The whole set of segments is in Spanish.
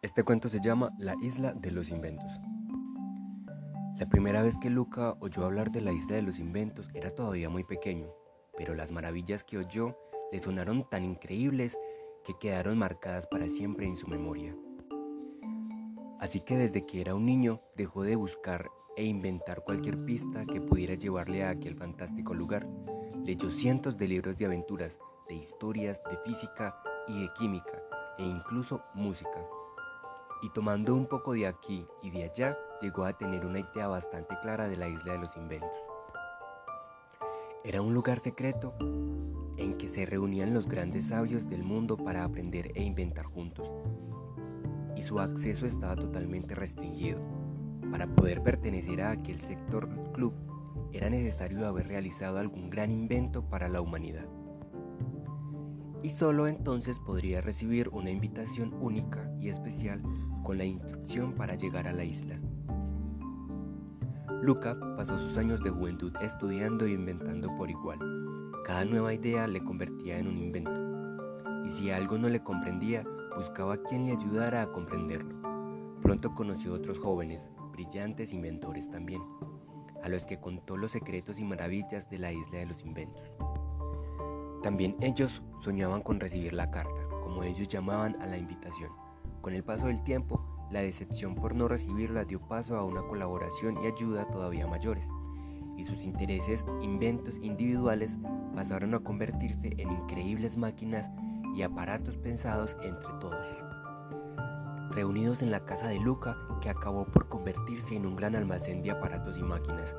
Este cuento se llama La isla de los inventos. La primera vez que Luca oyó hablar de la isla de los inventos era todavía muy pequeño, pero las maravillas que oyó le sonaron tan increíbles que quedaron marcadas para siempre en su memoria. Así que desde que era un niño dejó de buscar e inventar cualquier pista que pudiera llevarle a aquel fantástico lugar. Leyó cientos de libros de aventuras, de historias, de física y de química, e incluso música y tomando un poco de aquí y de allá, llegó a tener una idea bastante clara de la isla de los inventos. Era un lugar secreto en que se reunían los grandes sabios del mundo para aprender e inventar juntos, y su acceso estaba totalmente restringido. Para poder pertenecer a aquel sector club, era necesario haber realizado algún gran invento para la humanidad y solo entonces podría recibir una invitación única y especial con la instrucción para llegar a la isla. Luca pasó sus años de juventud estudiando e inventando por igual. Cada nueva idea le convertía en un invento, y si algo no le comprendía, buscaba a quien le ayudara a comprenderlo. Pronto conoció otros jóvenes, brillantes inventores también, a los que contó los secretos y maravillas de la isla de los inventos. También ellos soñaban con recibir la carta, como ellos llamaban a la invitación. Con el paso del tiempo, la decepción por no recibirla dio paso a una colaboración y ayuda todavía mayores, y sus intereses, inventos individuales pasaron a convertirse en increíbles máquinas y aparatos pensados entre todos. Reunidos en la casa de Luca, que acabó por convertirse en un gran almacén de aparatos y máquinas,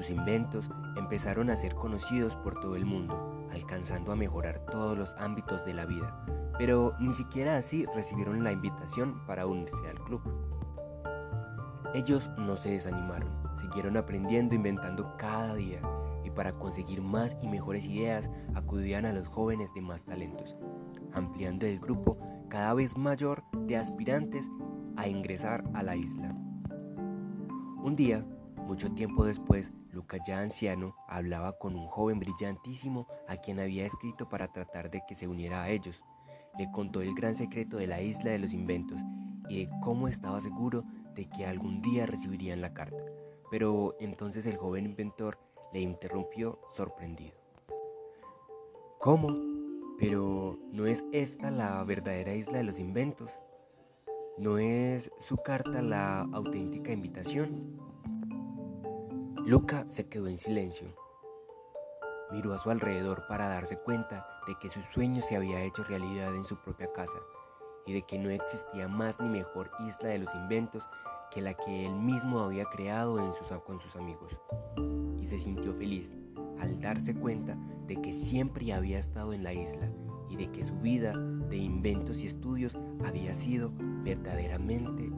sus inventos empezaron a ser conocidos por todo el mundo, alcanzando a mejorar todos los ámbitos de la vida, pero ni siquiera así recibieron la invitación para unirse al club. Ellos no se desanimaron, siguieron aprendiendo, inventando cada día, y para conseguir más y mejores ideas acudían a los jóvenes de más talentos, ampliando el grupo cada vez mayor de aspirantes a ingresar a la isla. Un día, mucho tiempo después, Luca ya anciano hablaba con un joven brillantísimo a quien había escrito para tratar de que se uniera a ellos. Le contó el gran secreto de la isla de los inventos y de cómo estaba seguro de que algún día recibirían la carta. Pero entonces el joven inventor le interrumpió sorprendido. ¿Cómo? Pero ¿no es esta la verdadera isla de los inventos? ¿No es su carta la auténtica invitación? Luca se quedó en silencio. Miró a su alrededor para darse cuenta de que su sueño se había hecho realidad en su propia casa y de que no existía más ni mejor isla de los inventos que la que él mismo había creado en con sus amigos. Y se sintió feliz al darse cuenta de que siempre había estado en la isla y de que su vida de inventos y estudios había sido verdaderamente